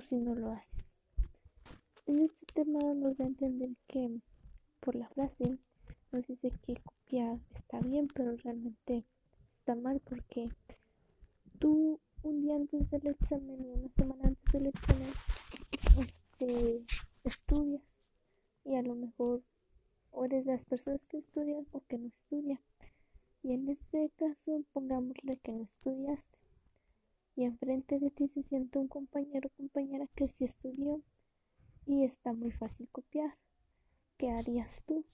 si no lo haces. En este tema nos da a entender que por la frase nos dice que copiar está bien, pero realmente está mal porque tú un día antes del examen una semana antes del examen este, estudias y a lo mejor o eres de las personas que estudian o que no estudian. Y en este caso, pongámosle que no estudiaste. Y enfrente de ti se siente un compañero o compañera que sí estudió y está muy fácil copiar. ¿Qué harías tú?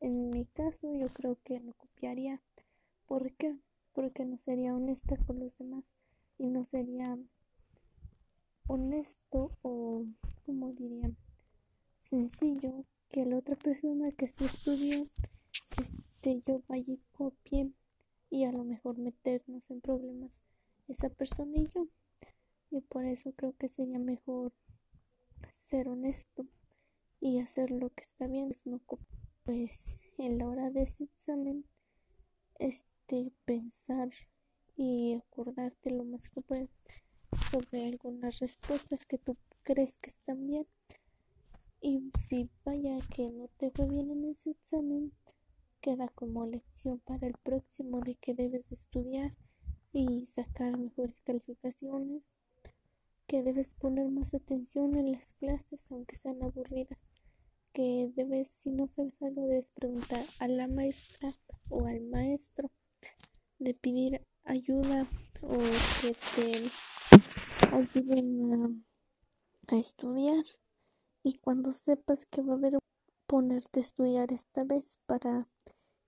En mi caso, yo creo que no copiaría. ¿Por qué? Porque no sería honesta con los demás y no sería honesto o, como diría, sencillo que la otra persona que sí estudió, este, yo vaya y copie y a lo mejor meternos en problemas esa persona y yo. Y por eso creo que sería mejor ser honesto y hacer lo que está bien, no pues en la hora de ese examen este pensar y acordarte lo más que puedas sobre algunas respuestas que tú crees que están bien. Y si vaya que no te fue bien en ese examen, queda como lección para el próximo de que debes de estudiar y sacar mejores calificaciones, que debes poner más atención en las clases aunque sean aburridas, que debes, si no sabes algo, debes preguntar a la maestra o al maestro, de pedir ayuda o que te ayuden a, a estudiar. Y cuando sepas que va a haber ponerte a estudiar esta vez para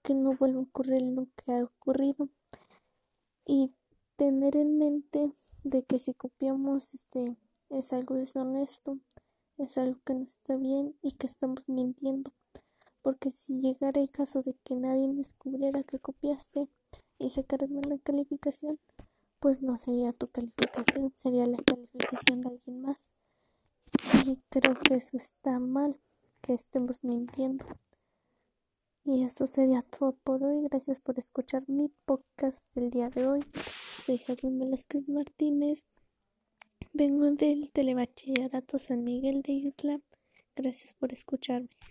que no vuelva a ocurrir lo que ha ocurrido y tener en mente de que si copiamos este es algo deshonesto es algo que no está bien y que estamos mintiendo porque si llegara el caso de que nadie descubriera que copiaste y sacaras mala calificación pues no sería tu calificación sería la calificación de alguien más y creo que eso está mal, que estemos mintiendo. Y eso sería todo por hoy. Gracias por escuchar mi podcast del día de hoy. Soy Javier Velázquez Martínez. Vengo del Telebachillerato San Miguel de Isla. Gracias por escucharme.